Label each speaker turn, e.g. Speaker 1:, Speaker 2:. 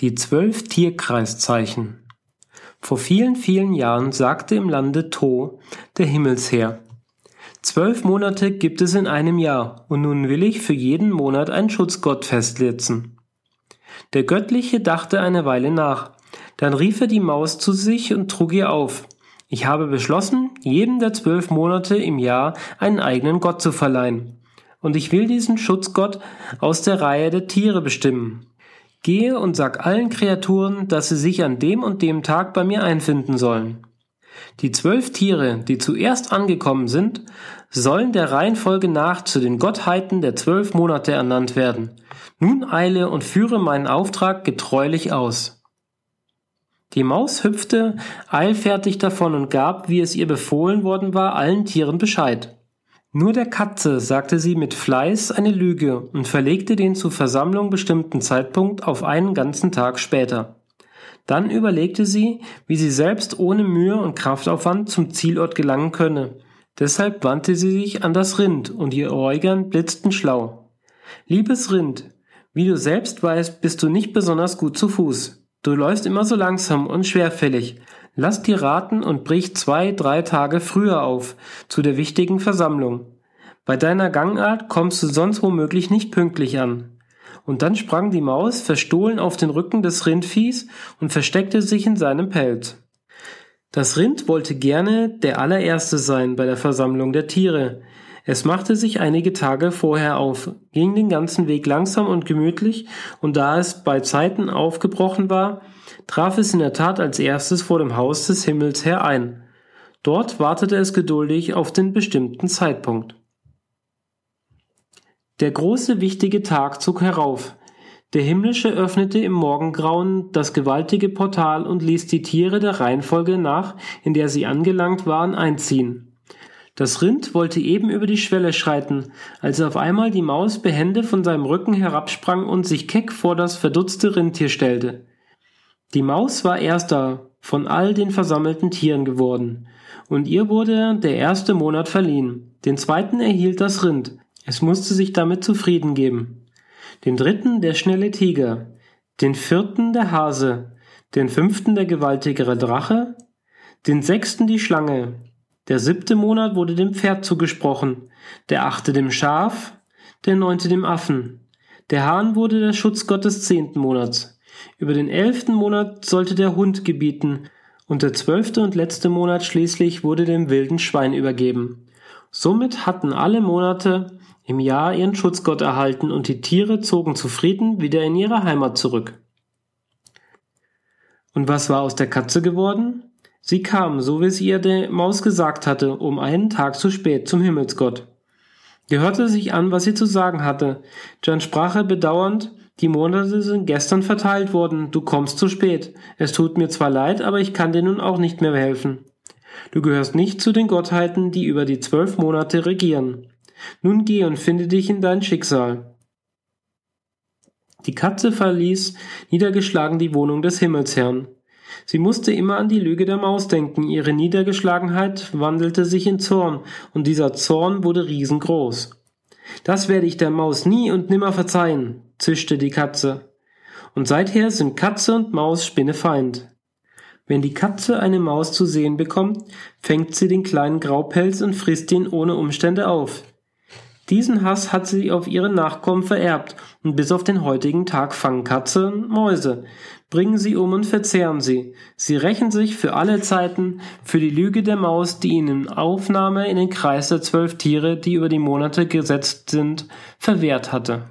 Speaker 1: Die zwölf Tierkreiszeichen. Vor vielen, vielen Jahren sagte im Lande To der Himmelsherr, Zwölf Monate gibt es in einem Jahr, und nun will ich für jeden Monat einen Schutzgott festsetzen. Der Göttliche dachte eine Weile nach, dann rief er die Maus zu sich und trug ihr auf. Ich habe beschlossen, jedem der zwölf Monate im Jahr einen eigenen Gott zu verleihen. Und ich will diesen Schutzgott aus der Reihe der Tiere bestimmen. Gehe und sag allen Kreaturen, dass sie sich an dem und dem Tag bei mir einfinden sollen. Die zwölf Tiere, die zuerst angekommen sind, sollen der Reihenfolge nach zu den Gottheiten der zwölf Monate ernannt werden. Nun eile und führe meinen Auftrag getreulich aus. Die Maus hüpfte eilfertig davon und gab, wie es ihr befohlen worden war, allen Tieren Bescheid. Nur der Katze sagte sie mit Fleiß eine Lüge und verlegte den zur Versammlung bestimmten Zeitpunkt auf einen ganzen Tag später. Dann überlegte sie, wie sie selbst ohne Mühe und Kraftaufwand zum Zielort gelangen könne. Deshalb wandte sie sich an das Rind und ihr Äugern blitzten schlau. Liebes Rind, wie du selbst weißt, bist du nicht besonders gut zu Fuß. Du läufst immer so langsam und schwerfällig, Lass dir raten und brich zwei, drei Tage früher auf, zu der wichtigen Versammlung. Bei deiner Gangart kommst du sonst womöglich nicht pünktlich an. Und dann sprang die Maus verstohlen auf den Rücken des Rindviehs und versteckte sich in seinem Pelz. Das Rind wollte gerne der allererste sein bei der Versammlung der Tiere. Es machte sich einige Tage vorher auf, ging den ganzen Weg langsam und gemütlich, und da es bei Zeiten aufgebrochen war, traf es in der Tat als erstes vor dem Haus des Himmels her ein. Dort wartete es geduldig auf den bestimmten Zeitpunkt. Der große wichtige Tag zog herauf. Der Himmlische öffnete im Morgengrauen das gewaltige Portal und ließ die Tiere der Reihenfolge nach, in der sie angelangt waren, einziehen. Das Rind wollte eben über die Schwelle schreiten, als auf einmal die Maus behende von seinem Rücken herabsprang und sich keck vor das verdutzte Rindtier stellte. Die Maus war erster von all den versammelten Tieren geworden, und ihr wurde der erste Monat verliehen. Den zweiten erhielt das Rind. Es musste sich damit zufrieden geben. Den dritten der schnelle Tiger, den vierten der Hase, den fünften der gewaltigere Drache, den sechsten die Schlange. Der siebte Monat wurde dem Pferd zugesprochen, der achte dem Schaf, der neunte dem Affen. Der Hahn wurde der Schutzgott des zehnten Monats. Über den elften Monat sollte der Hund gebieten, und der zwölfte und letzte Monat schließlich wurde dem wilden Schwein übergeben. Somit hatten alle Monate im Jahr ihren Schutzgott erhalten und die Tiere zogen zufrieden wieder in ihre Heimat zurück. Und was war aus der Katze geworden? Sie kam, so wie es ihr die Maus gesagt hatte, um einen Tag zu spät zum Himmelsgott. Gehörte sich an, was sie zu sagen hatte. Dann sprach er bedauernd, die Monate sind gestern verteilt worden, du kommst zu spät. Es tut mir zwar leid, aber ich kann dir nun auch nicht mehr helfen. Du gehörst nicht zu den Gottheiten, die über die zwölf Monate regieren. Nun geh und finde dich in dein Schicksal. Die Katze verließ niedergeschlagen die Wohnung des Himmelsherrn. Sie musste immer an die Lüge der Maus denken, ihre Niedergeschlagenheit wandelte sich in Zorn, und dieser Zorn wurde riesengroß. Das werde ich der Maus nie und nimmer verzeihen, zischte die Katze. Und seither sind Katze und Maus Spinnefeind. Wenn die Katze eine Maus zu sehen bekommt, fängt sie den kleinen Graupelz und frisst ihn ohne Umstände auf. Diesen Hass hat sie auf ihre Nachkommen vererbt, und bis auf den heutigen Tag fangen Katze und Mäuse, bringen sie um und verzehren sie. Sie rächen sich für alle Zeiten für die Lüge der Maus, die ihnen Aufnahme in den Kreis der zwölf Tiere, die über die Monate gesetzt sind, verwehrt hatte.